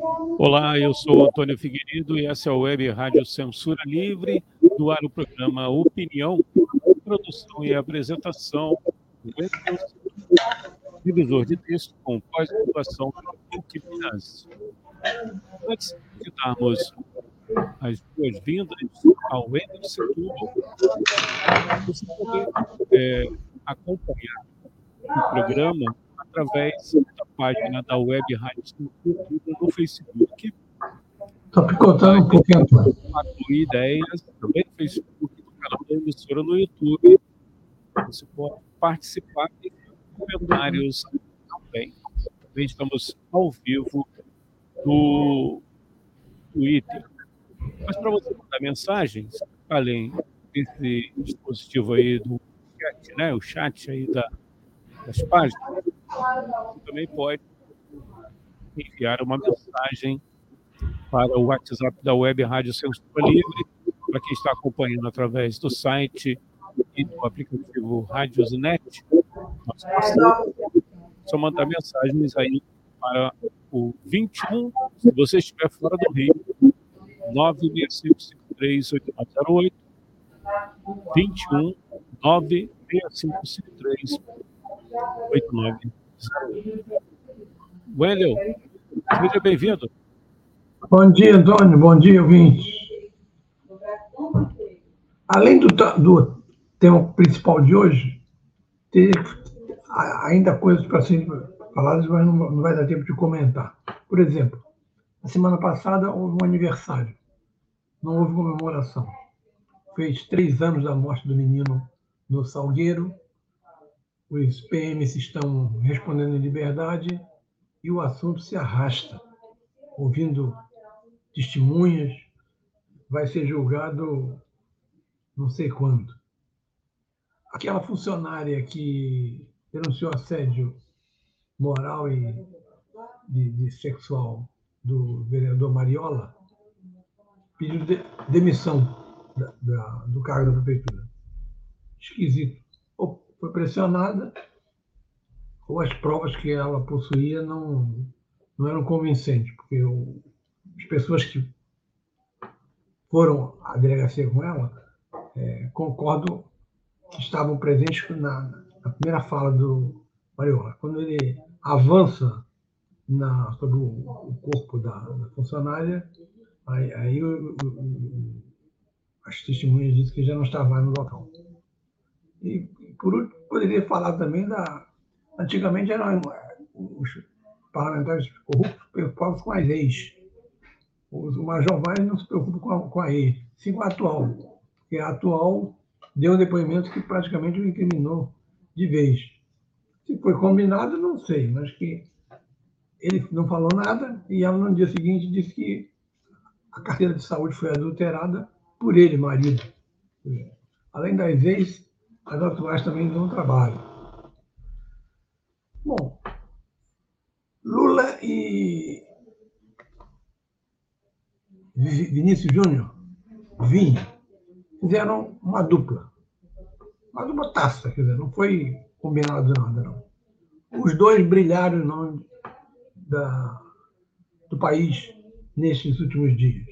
Olá, eu sou Antônio Figueiredo e essa é a Web Rádio Censura Livre, do ar o programa Opinião, produção e apresentação do divisor de texto com pós-graduação do Minas. Antes de darmos as boas-vindas ao Wendel Setúbal, você pode é, acompanhar o programa através da página da Web Rádio no Facebook. Estou picotando um pouquinho. ideias, também no Facebook, do canal da emissora no YouTube. Você pode participar de comentários também. Também estamos ao vivo no Twitter. Mas para você mandar mensagens, além desse dispositivo aí do chat, né? O chat aí da, das páginas, você também pode enviar uma mensagem para o WhatsApp da Web Rádio Censura Livre, para quem está acompanhando através do site e do aplicativo Radiosnet. Só mandar mensagens aí para o 21, se você estiver fora do Rio, 965538908, 21 96553 8908. Wendel, seja bem-vindo. Bom dia, Antônio. Bom dia, ouvinte. Além do, do tema principal de hoje, tem ainda coisas para serem faladas, mas não, não vai dar tempo de comentar. Por exemplo, na semana passada houve um aniversário. Não houve comemoração. Fez três anos da morte do menino no Salgueiro, os PMs estão respondendo em liberdade e o assunto se arrasta. Ouvindo testemunhas, vai ser julgado não sei quando. Aquela funcionária que denunciou assédio moral e de, de sexual do vereador Mariola pediu de, demissão da, da, do cargo da prefeitura. Esquisito foi pressionada, ou as provas que ela possuía não, não eram convincentes, porque o, as pessoas que foram à delegacia com ela é, concordam que estavam presentes na, na primeira fala do Mariola. Quando ele avança na, sobre o, o corpo da, da, funcionária, aí, aí as testemunhas dizem que já não estava no local. E por último, poderia falar também da. Antigamente eram os parlamentares corruptos preocupados com as ex. O Major Vaz não se preocupa com a, com a ex, sim com a atual. Porque a atual deu um depoimento que praticamente o incriminou de vez. Se foi combinado, não sei, mas que ele não falou nada e ela, no dia seguinte, disse que a carteira de saúde foi adulterada por ele, marido. Além das ex, as atuais também dão trabalho. Bom, Lula e Vinícius Júnior, Vinha, fizeram uma dupla. Uma dupla taça, quer dizer, não foi combinado nada, não. Os dois brilharam em nome da, do país nesses últimos dias.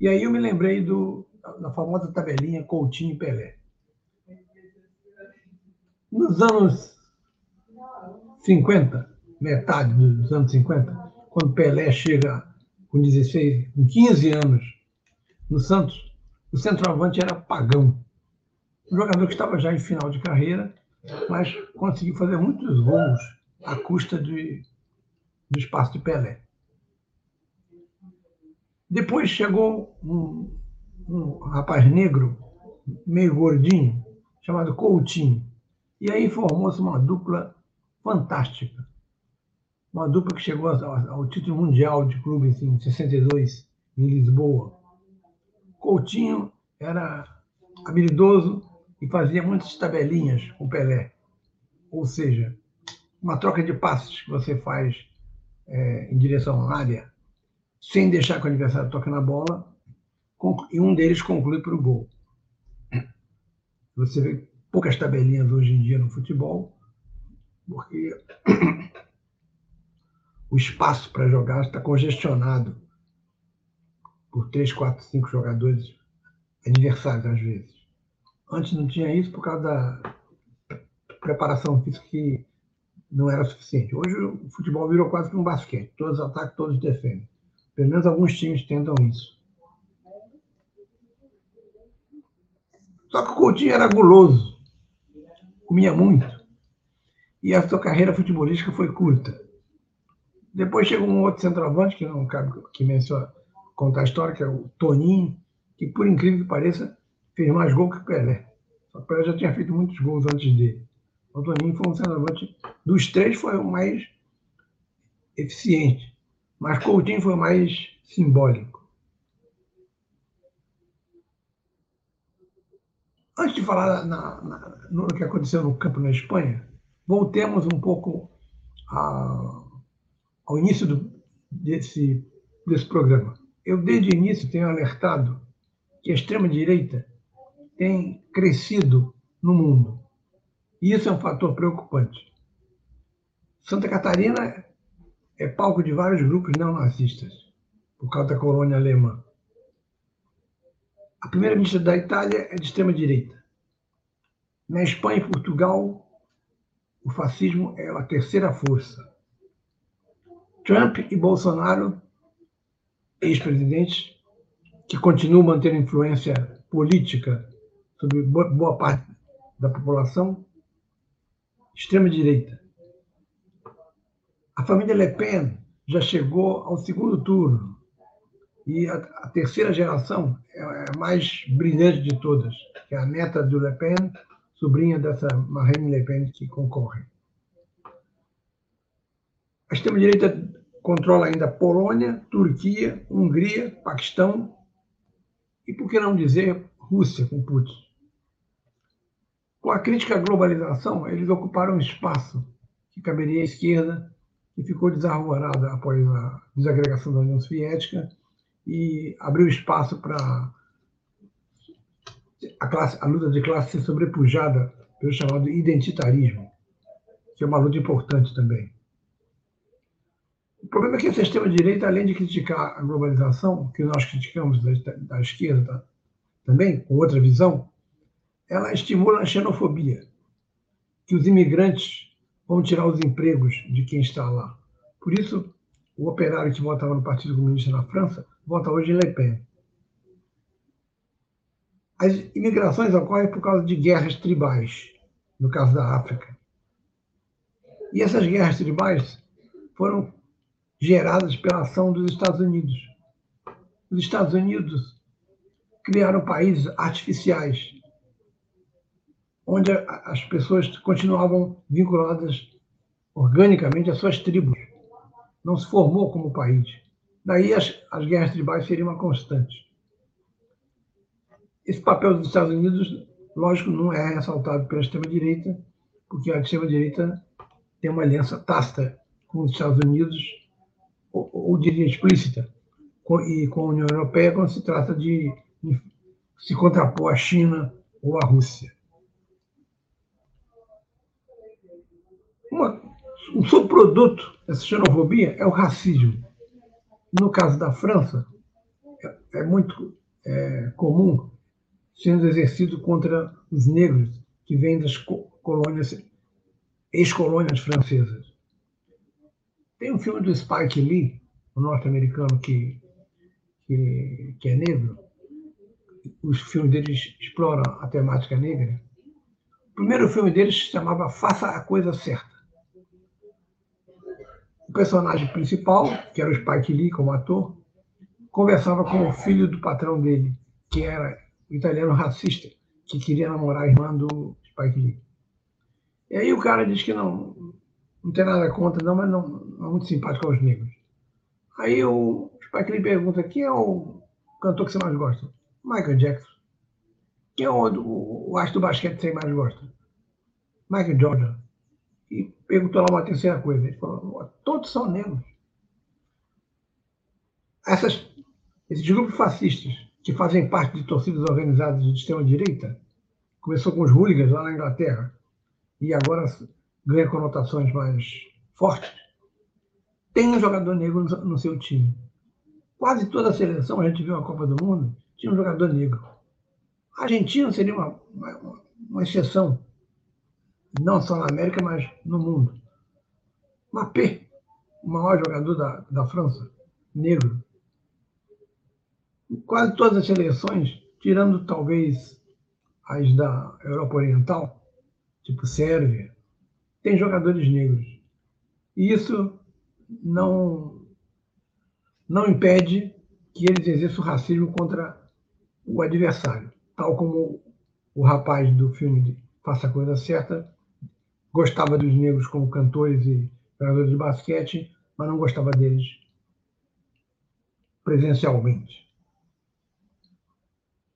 E aí eu me lembrei do, da famosa tabelinha Coutinho e Pelé. Nos anos 50, metade dos anos 50, quando Pelé chega com 16, com 15 anos no Santos, o centroavante era Pagão. Um jogador que estava já em final de carreira, mas conseguiu fazer muitos gols à custa de, do espaço de Pelé. Depois chegou um, um rapaz negro, meio gordinho, chamado Coutinho. E aí formou-se uma dupla fantástica. Uma dupla que chegou ao, título mundial de clubes em 62, em Lisboa. Coutinho era habilidoso, e fazia muitas tabelinhas com Pelé. Ou seja, uma troca de passes que você faz é, em direção à área, sem deixar que o adversário toque na bola, e um deles conclui para o gol. Você vê poucas tabelinhas hoje em dia no futebol, porque o espaço para jogar está congestionado por três, quatro, cinco jogadores adversários, às vezes. Antes não tinha isso por causa da preparação física que não era suficiente. Hoje o futebol virou quase que um basquete. Todos atacam, todos defendem. Pelo menos alguns times tentam isso. Só que o Coutinho era guloso, comia muito. E a sua carreira futebolística foi curta. Depois chegou um outro centroavante, que não cabe que menciona, contar a história, que é o Toninho, que por incrível que pareça, fez mais gol que o Pelé. O Pelé já tinha feito muitos gols antes dele. O Toninho foi um centroavante, dos três foi o mais eficiente, mas Coutinho foi o mais simbólico. Antes de falar na, na, no que aconteceu no campo na Espanha, voltemos um pouco a, ao início do, desse, desse programa. Eu, desde o início, tenho alertado que a extrema-direita tem crescido no mundo. E isso é um fator preocupante. Santa Catarina é palco de vários grupos neonazistas, por causa da colônia alemã. A primeira-ministra da Itália é de extrema-direita. Na Espanha e Portugal, o fascismo é a terceira força. Trump e Bolsonaro, ex-presidentes, que continuam mantendo influência política sobre boa parte da população, extrema-direita. A família Le Pen já chegou ao segundo turno e a, a terceira geração é, é a mais brilhante de todas, que é a neta do Le Pen, sobrinha dessa Marine Le Pen que concorre. A extrema-direita controla ainda Polônia, Turquia, Hungria, Paquistão e, por que não dizer, Rússia com Putin. Com a crítica à globalização, eles ocuparam um espaço que caberia à esquerda, que ficou desarvorada após a desagregação da União Soviética e abriu espaço para a, a luta de classe ser sobrepujada pelo chamado identitarismo, que é uma luta importante também. O problema é que a extrema-direita, além de criticar a globalização, que nós criticamos da, da esquerda também, com outra visão, ela estimula a xenofobia, que os imigrantes vão tirar os empregos de quem está lá. Por isso, o operário que votava no Partido Comunista na França vota hoje em Le Pen. As imigrações ocorrem por causa de guerras tribais, no caso da África. E essas guerras tribais foram geradas pela ação dos Estados Unidos. Os Estados Unidos criaram países artificiais, onde as pessoas continuavam vinculadas organicamente às suas tribos. Não se formou como país. Daí as, as guerras tribais seriam uma constante. Esse papel dos Estados Unidos, lógico, não é ressaltado pela extrema-direita, porque a extrema-direita tem uma aliança tácita com os Estados Unidos, ou, ou diria explícita, com, e com a União Europeia quando se trata de, se contrapor à China ou à Rússia. Uma, um subproduto dessa xenofobia é o racismo. No caso da França, é, é muito é, comum sendo exercido contra os negros que vêm das colônias, ex-colônias francesas. Tem um filme do Spike Lee, um norte-americano que, que, que, é negro. Os filmes deles exploram a temática negra. O primeiro filme deles se chamava Faça a Coisa Certa. O personagem principal, que era o Spike Lee como ator, conversava com o filho do patrão dele, que era o italiano racista, que queria namorar a irmã do Spike Lee. E aí o cara diz que não, não tem nada contra, não, mas não, não é muito simpático aos negros. Aí o Spike Lee pergunta: quem é o cantor que você mais gosta? Michael Jackson. Quem é o, o, o astro do basquete que você mais gosta? Michael Jordan. E perguntou lá uma terceira coisa. Ele falou: todos são negros. Essas, esses grupos fascistas que fazem parte de torcidas organizadas de extrema-direita, começou com os hooligans lá na Inglaterra, e agora ganha conotações mais fortes, tem um jogador negro no seu time. Quase toda a seleção, a gente viu a Copa do Mundo, tinha um jogador negro. A Argentina seria uma, uma, uma exceção, não só na América, mas no mundo. Mapé, o maior jogador da, da França, negro. Quase todas as seleções, tirando talvez as da Europa Oriental, tipo Sérvia, tem jogadores negros. E isso não, não impede que eles exerçam racismo contra o adversário, tal como o rapaz do filme Faça a Coisa Certa gostava dos negros como cantores e jogadores de basquete, mas não gostava deles presencialmente.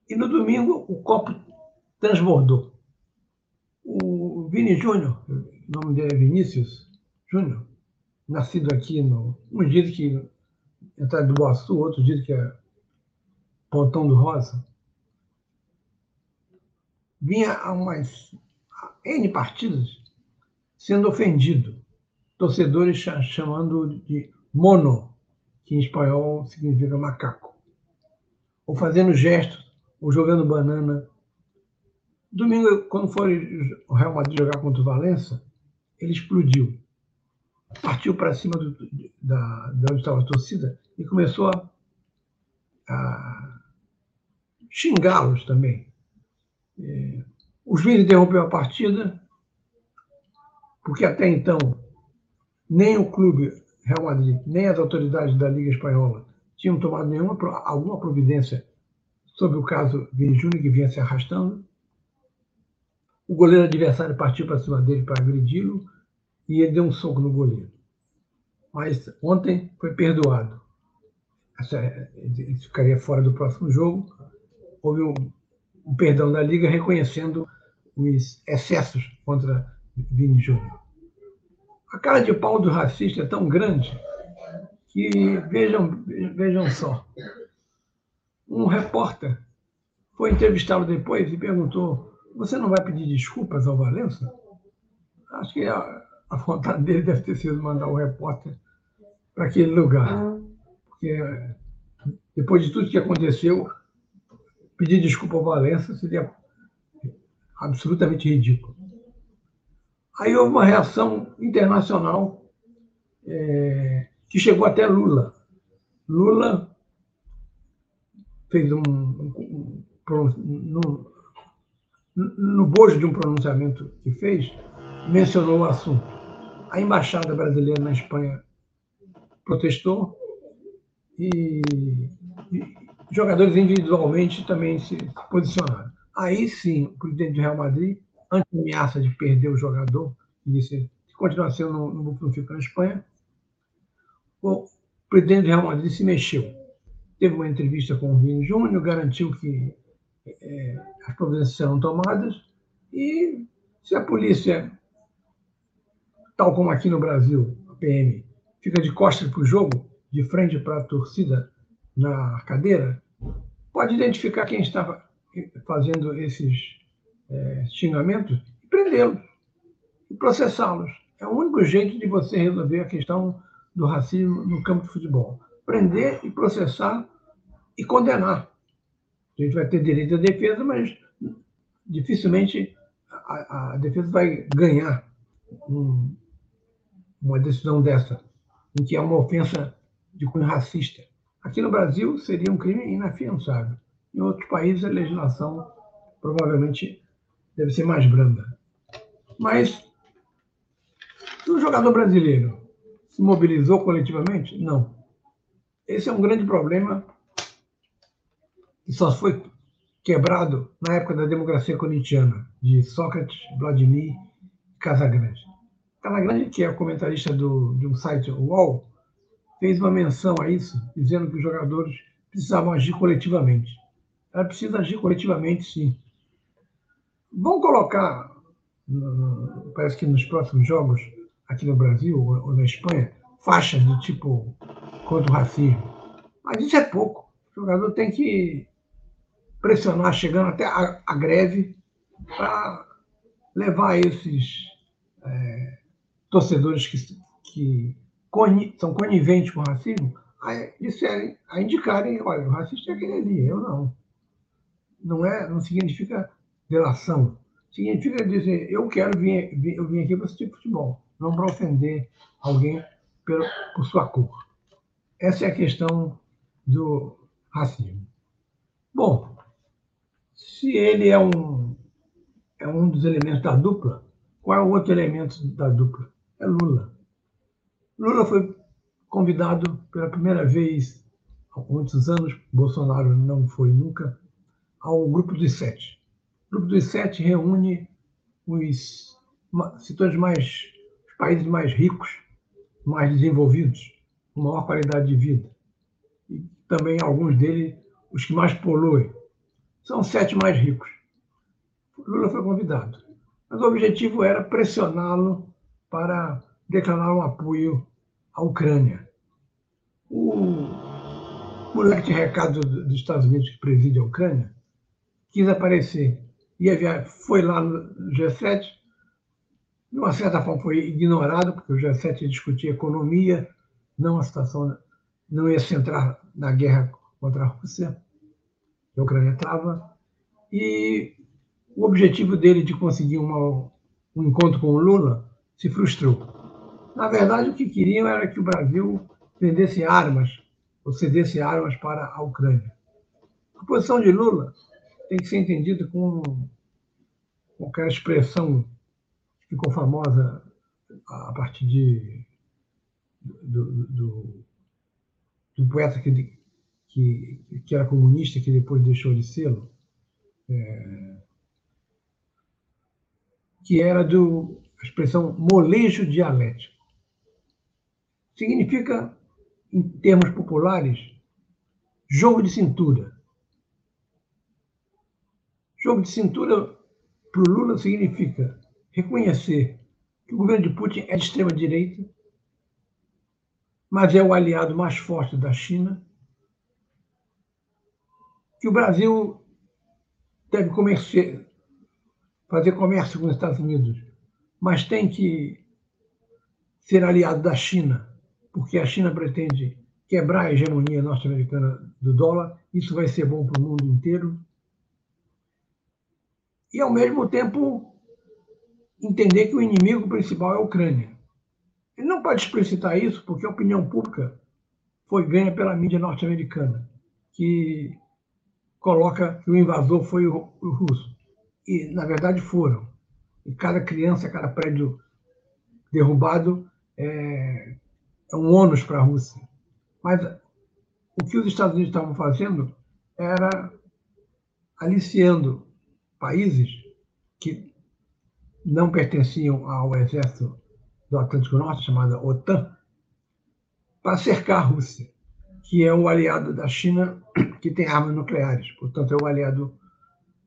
E no domingo o copo transbordou. O Vini Júnior, o nome dele é Vinícius Júnior, nascido aqui no. Uns dizem que é do Boaçu, outros dizem que é Pontão do Rosa. Vinha a umas N partidas sendo ofendido, torcedores chamando de mono, que em espanhol significa macaco, ou fazendo gestos, ou jogando banana. Domingo, quando foi o Real Madrid jogar contra o Valença, ele explodiu partiu para cima do, da, de onde estava a torcida e começou a, a xingá-los também. É, o juiz interrompeu a partida, porque até então nem o clube Real Madrid, nem as autoridades da Liga Espanhola tinham tomado nenhuma, alguma providência sobre o caso Júnior, que vinha se arrastando. O goleiro adversário partiu para cima dele para agredi-lo e ele deu um soco no goleiro. Mas ontem foi perdoado. Ele ficaria fora do próximo jogo. Houve um, um perdão da Liga reconhecendo os excessos contra Vini Júnior. A cara de pau do racista é tão grande que, vejam, vejam só, um repórter foi entrevistá-lo depois e perguntou: Você não vai pedir desculpas ao Valença? Acho que a, a vontade dele deve ter sido mandar o repórter para aquele lugar. Porque depois de tudo que aconteceu, pedir desculpa ao Valença seria absolutamente ridículo. Aí houve uma reação internacional é, que chegou até Lula. Lula fez um, um, um, um no bojo de um pronunciamento que fez, mencionou o assunto. A embaixada brasileira na Espanha protestou e, e jogadores individualmente também se posicionaram. Aí sim, o presidente do Real Madrid, ante a ameaça de perder o jogador, disse que continua sendo no, no, no fica na Espanha, o presidente do Real Madrid se mexeu. Teve uma entrevista com o Vini Júnior, garantiu que é, as providências serão tomadas e se a polícia tal como aqui no Brasil, a PM, fica de costas para o jogo, de frente para a torcida na cadeira, pode identificar quem está fazendo esses é, xingamentos e prendê-los e processá-los. É o único jeito de você resolver a questão do racismo no campo de futebol. Prender e processar e condenar. A gente vai ter direito à defesa, mas dificilmente a, a defesa vai ganhar um, uma decisão dessa, em que é uma ofensa de cunho racista. Aqui no Brasil seria um crime inafiançável. Em outros países a legislação provavelmente deve ser mais branda. Mas o jogador brasileiro se mobilizou coletivamente? Não. Esse é um grande problema que só foi quebrado na época da democracia corintiana, de Sócrates, Vladimir e Casagrande. Casagrande, que é comentarista do, de um site, UOL, fez uma menção a isso, dizendo que os jogadores precisavam agir coletivamente. Ela precisa agir coletivamente, sim. Vão colocar, parece que nos próximos jogos aqui no Brasil ou na Espanha, faixas de tipo contra o racismo. Mas isso é pouco. O jogador tem que pressionar, chegando até a, a greve, para levar esses é, torcedores que, que coni, são coniventes com o racismo a, disserem, a indicarem, olha, o racista é aquele ali, eu não. Não, é, não significa delação. Significa dizer, eu quero vir, eu vim aqui para assistir futebol, não para ofender alguém por, por sua cor. Essa é a questão do racismo. Bom, se ele é um, é um dos elementos da dupla, qual é o outro elemento da dupla? É Lula. Lula foi convidado pela primeira vez há muitos anos, Bolsonaro não foi nunca, ao Grupo dos Sete. Grupo dos Sete reúne os setores mais, os países mais ricos, mais desenvolvidos, com maior qualidade de vida. E também alguns deles, os que mais poluem. São os sete mais ricos. Lula foi convidado. Mas o objetivo era pressioná-lo para declarar um apoio à Ucrânia. O moleque de recado dos Estados Unidos que preside a Ucrânia quis aparecer. Ia foi lá no G7, de uma certa forma foi ignorado, porque o G7 discutia economia, não a situação, não ia centrar na guerra contra a Rússia, que a Ucrânia estava, e o objetivo dele de conseguir uma, um encontro com o Lula se frustrou. Na verdade, o que queriam era que o Brasil vendesse armas, ou cedesse armas para a Ucrânia. A posição de Lula tem que ser entendida como qualquer expressão que ficou famosa a partir de, do, do, do poeta que, que, que, era comunista, que depois deixou de ser, é, que era do, a expressão molejo dialético. Significa, em termos populares, jogo de cintura. Jogo de cintura para o Lula significa reconhecer que o governo de Putin é de extrema direita, mas é o aliado mais forte da China, que o Brasil deve fazer comércio com os Estados Unidos, mas tem que ser aliado da China, porque a China pretende quebrar a hegemonia norte-americana do dólar, isso vai ser bom para o mundo inteiro. E, ao mesmo tempo, entender que o inimigo principal é a Ucrânia. Ele não pode explicitar isso porque a opinião pública foi ganha pela mídia norte-americana, que coloca que o invasor foi o russo e na verdade foram. E cada criança, cada prédio derrubado é, é um ônus para a Rússia. Mas o que os Estados Unidos estavam fazendo era aliciando países que não pertenciam ao exército do Atlântico Norte, chamada OTAN, para cercar a Rússia, que é um aliado da China que tem armas nucleares, portanto, é o aliado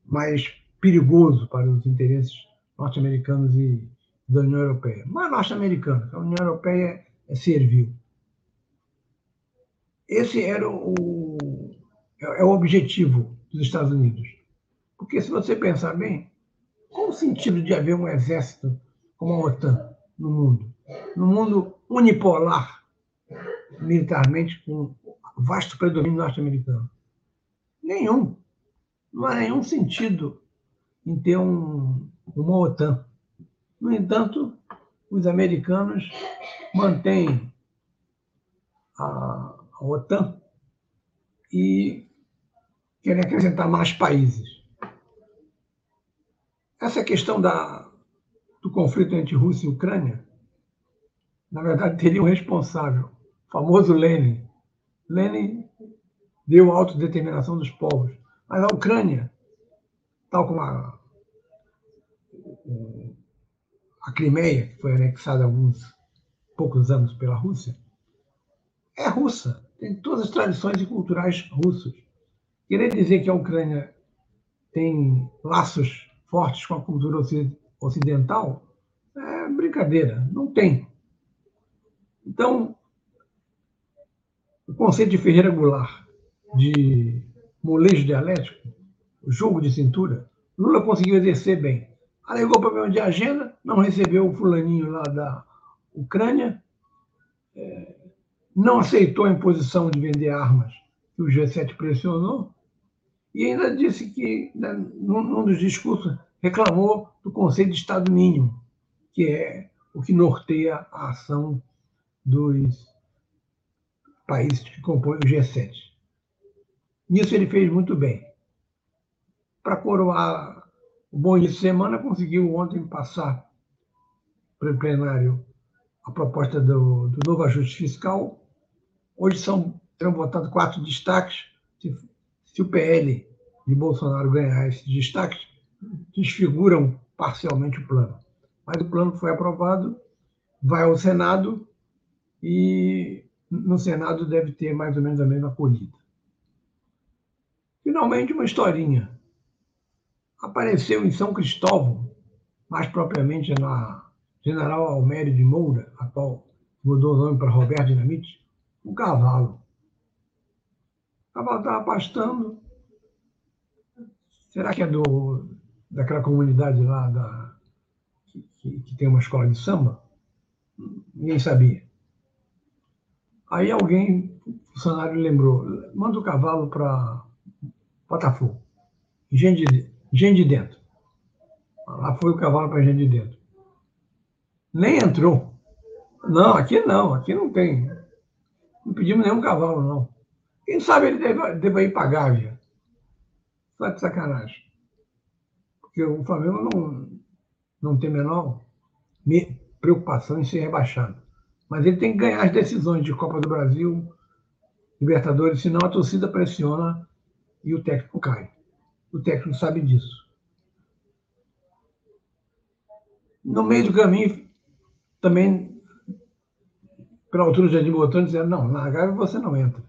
mais perigoso para os interesses norte-americanos e da União Europeia. Mas norte-americana, a União Europeia é servil. Esse era o, é o objetivo dos Estados Unidos. Porque se você pensar bem, qual o sentido de haver um exército como a OTAN no mundo? No mundo unipolar, militarmente, com vasto predomínio norte-americano? Nenhum. Não há nenhum sentido em ter um, uma OTAN. No entanto, os americanos mantêm a, a OTAN e querem acrescentar mais países. Essa questão da, do conflito entre Rússia e Ucrânia, na verdade, teria um responsável, o famoso Lenin. Lenin deu a autodeterminação dos povos, mas a Ucrânia, tal como a a Crimeia, que foi anexada há alguns poucos anos pela Rússia, é russa, tem todas as tradições e culturais russas. Querer dizer que a Ucrânia tem laços fortes com a cultura ocidental, é brincadeira, não tem. Então, o conceito de Ferreira Goulart de molejo dialético, jogo de cintura, Lula conseguiu exercer bem. Alegou problema de agenda, não recebeu o fulaninho lá da Ucrânia, é, não aceitou a imposição de vender armas que o G7 pressionou, e ainda disse que, né, num, dos discursos, reclamou do conceito de Estado mínimo, que é o que norteia a ação dos países que compõem o G7. Nisso ele fez muito bem. Para coroar o bom início de semana, conseguiu ontem passar para o plenário a proposta do, do novo ajuste fiscal. Hoje são, serão votados quatro destaques. Se, se o PL de Bolsonaro ganhar esses destaques, desfiguram parcialmente o plano. Mas o plano foi aprovado, vai ao Senado e no Senado deve ter mais ou menos a mesma acolhida. Finalmente, uma historinha. Apareceu em São Cristóvão, mais propriamente na General Almério de Moura, a qual mudou o nome para Roberto Dinamite, um cavalo. O cavalo estava pastando. Será que é do, daquela comunidade lá da, que, que tem uma escola de samba? Ninguém sabia. Aí alguém, funcionário, lembrou: manda o cavalo para Botafogo. Gente de, gente de dentro. Lá foi o cavalo para gente de dentro. Nem entrou. Não, aqui não, aqui não tem. Não pedimos nenhum cavalo, não. Quem sabe ele deve, deve ir para Gávea. Só de sacanagem. Porque o Flamengo não, não tem menor preocupação em ser rebaixado. Mas ele tem que ganhar as decisões de Copa do Brasil, Libertadores, senão a torcida pressiona e o técnico cai. O técnico sabe disso. No meio do caminho, também, pela altura de Jardim Botânico, não, na Gávea você não entra.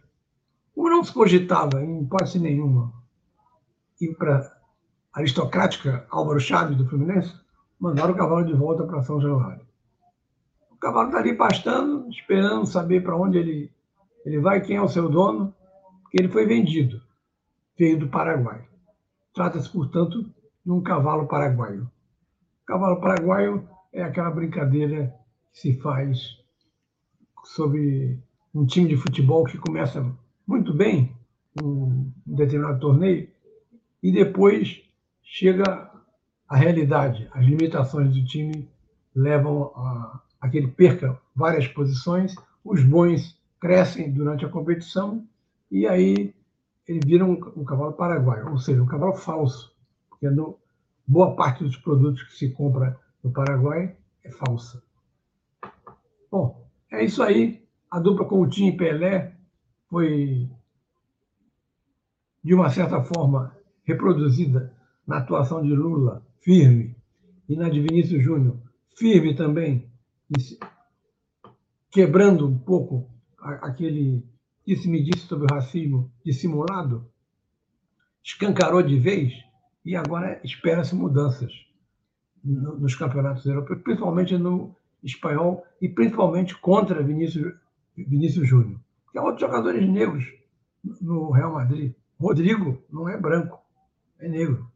Como não se cogitava, em hipótese nenhuma, ir para aristocrática Álvaro Chaves do Fluminense, mandaram o cavalo de volta para São Januário. O cavalo está ali pastando, esperando saber para onde ele, ele vai, quem é o seu dono, porque ele foi vendido veio do Paraguai. Trata-se, portanto, de um cavalo paraguaio. O cavalo paraguaio é aquela brincadeira que se faz sobre um time de futebol que começa muito bem um determinado torneio e depois chega a realidade, as limitações do time levam a, a que ele perca várias posições, os bons crescem durante a competição e aí ele vira um, um cavalo paraguaio, ou seja, um cavalo falso, porque no, boa parte dos produtos que se compra no Paraguai é falsa. Bom, é isso aí. A dupla Coutinho e Pelé foi, de uma certa forma, reproduzida na atuação de Lula, firme, e na de Vinícius Júnior, firme também, quebrando um pouco aquele que se me disse sobre o racismo dissimulado, escancarou de vez e agora espera-se mudanças nos campeonatos europeus, principalmente no espanhol e principalmente contra Vinícius, Vinícius Júnior. Que há outros jogadores negros no Real Madrid. Rodrigo não é branco, é negro.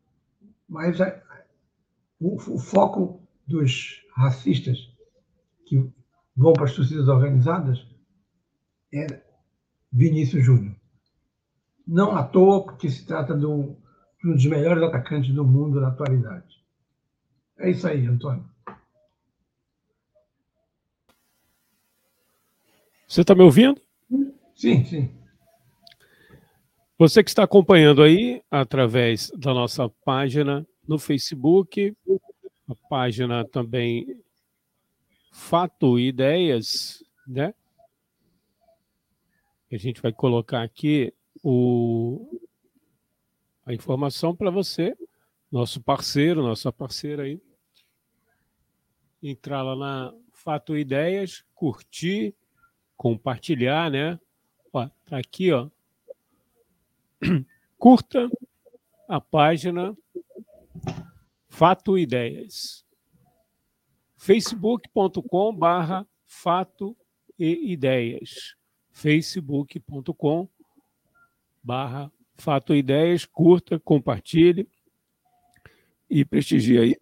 Mas a, o, o foco dos racistas que vão para as torcidas organizadas é Vinícius Júnior. Não à toa, porque se trata de um, de um dos melhores atacantes do mundo na atualidade. É isso aí, Antônio. Você está me ouvindo? Sim, sim. Você que está acompanhando aí através da nossa página no Facebook, a página também Fato e Ideias, né? A gente vai colocar aqui o, a informação para você, nosso parceiro, nossa parceira aí, entrar lá na Fato Ideias, curtir, compartilhar, né? Ó, tá aqui, ó. Curta a página Fato Ideias. facebook.com barra Fato e Ideias. facebook.com barra Fato Ideias. Curta, compartilhe e prestigie aí,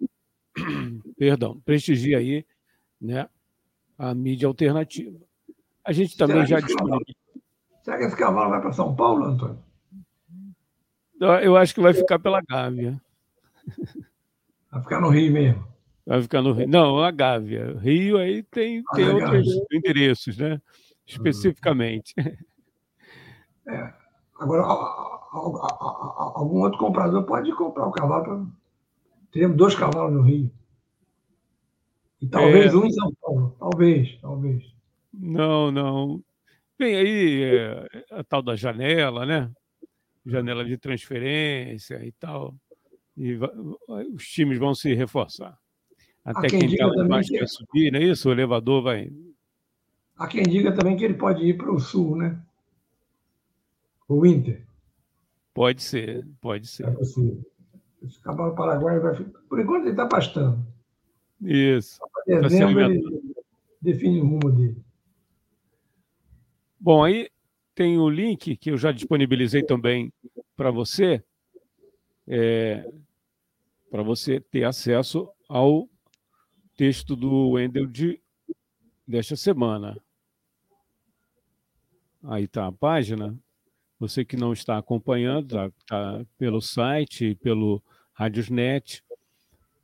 perdão, prestigie aí né, a mídia alternativa. A gente também será já disponibilizou. Será que esse cavalo vai para São Paulo, Antônio? Eu acho que vai ficar pela Gávea. Vai ficar no Rio mesmo. Vai ficar no Rio. Não, a Gávea. Rio aí tem, ah, tem outros Gávea. endereços, né? Especificamente. É. Agora, algum outro comprador pode comprar o cavalo. Pra... Teremos dois cavalos no Rio. E talvez é... um em São Paulo. Talvez, talvez. Não, não. Tem aí é, a tal da janela, né? Janela de transferência e tal. E os times vão se reforçar. Até quem, quem tá baixo que... quer subir, não é isso? O elevador vai. Há quem diga também que ele pode ir para o sul, né? O Inter. Pode ser, pode ser. É possível. Esse cavalo paraguaio vai ficar. Por enquanto ele está pastando. Isso. Dezembro tá ele define o rumo dele. Bom, aí tem o link que eu já disponibilizei também para você, é, para você ter acesso ao texto do Wendel de, desta semana. Aí está a página. Você que não está acompanhando, está tá pelo site, pelo Radiosnet,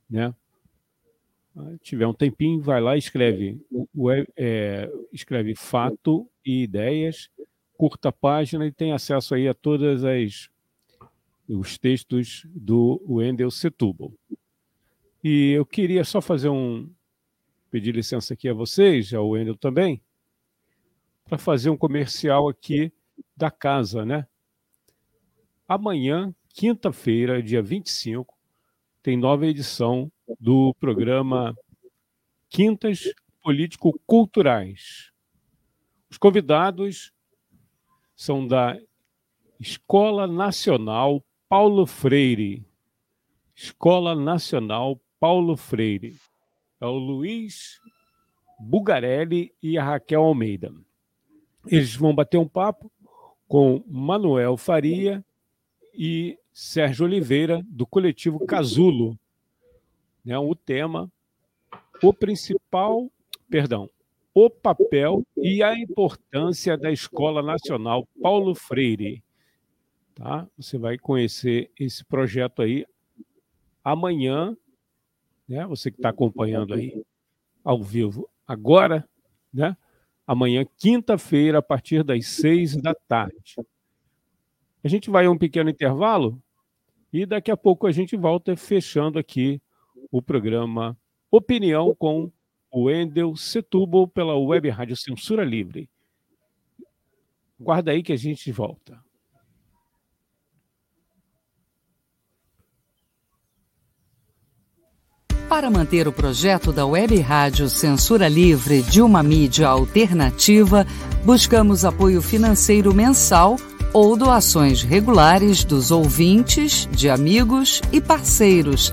né? tiver um tempinho, vai lá e escreve, é, escreve fato e ideias, curta a página e tem acesso aí a todas as os textos do Wendel Setúbal. E eu queria só fazer um pedir licença aqui a vocês, ao Wendel também, para fazer um comercial aqui da casa, né? Amanhã, quinta-feira, dia 25, tem nova edição do programa Quintas Político-Culturais. Os convidados são da Escola Nacional Paulo Freire. Escola Nacional Paulo Freire. É o Luiz Bugarelli e a Raquel Almeida. Eles vão bater um papo com Manuel Faria e Sérgio Oliveira, do coletivo Casulo. Né, o tema, o principal, perdão, o papel e a importância da Escola Nacional Paulo Freire. Tá? Você vai conhecer esse projeto aí amanhã, né? Você que está acompanhando aí ao vivo agora, né? Amanhã, quinta-feira, a partir das seis da tarde. A gente vai a um pequeno intervalo e daqui a pouco a gente volta fechando aqui o programa Opinião com Wendel Setúbal pela Web Rádio Censura Livre. Guarda aí que a gente volta. Para manter o projeto da Web Rádio Censura Livre de uma mídia alternativa, buscamos apoio financeiro mensal ou doações regulares dos ouvintes, de amigos e parceiros,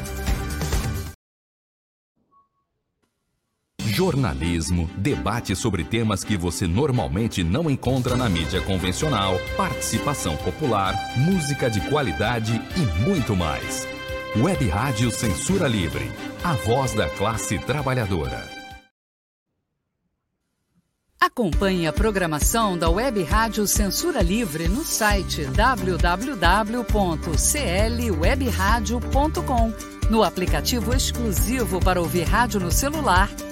Jornalismo, debate sobre temas que você normalmente não encontra na mídia convencional, participação popular, música de qualidade e muito mais. Web Rádio Censura Livre, a voz da classe trabalhadora. Acompanhe a programação da Web Rádio Censura Livre no site www.clwebradio.com, no aplicativo exclusivo para ouvir rádio no celular,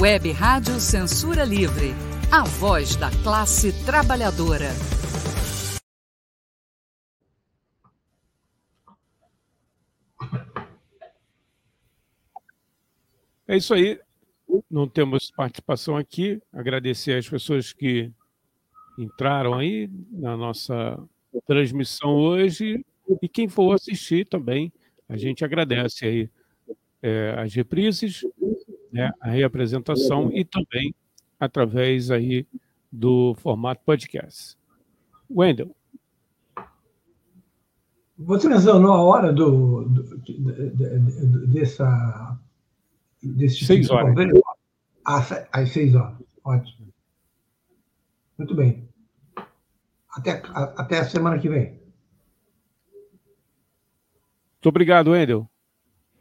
Web Rádio Censura Livre. A voz da classe trabalhadora. É isso aí não temos participação aqui. Agradecer às pessoas que entraram aí na nossa transmissão hoje e quem for assistir também. A gente agradece aí é, as reprises, né, a reapresentação e também através aí do formato podcast. Wendel. Você mencionou a hora do, do, de, de, de, dessa desse seis tipo horas. Às, às seis horas. Ótimo. Muito bem. Até, a, até a semana que vem. Muito obrigado, Wendel.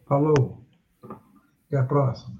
Falou. Até a próxima.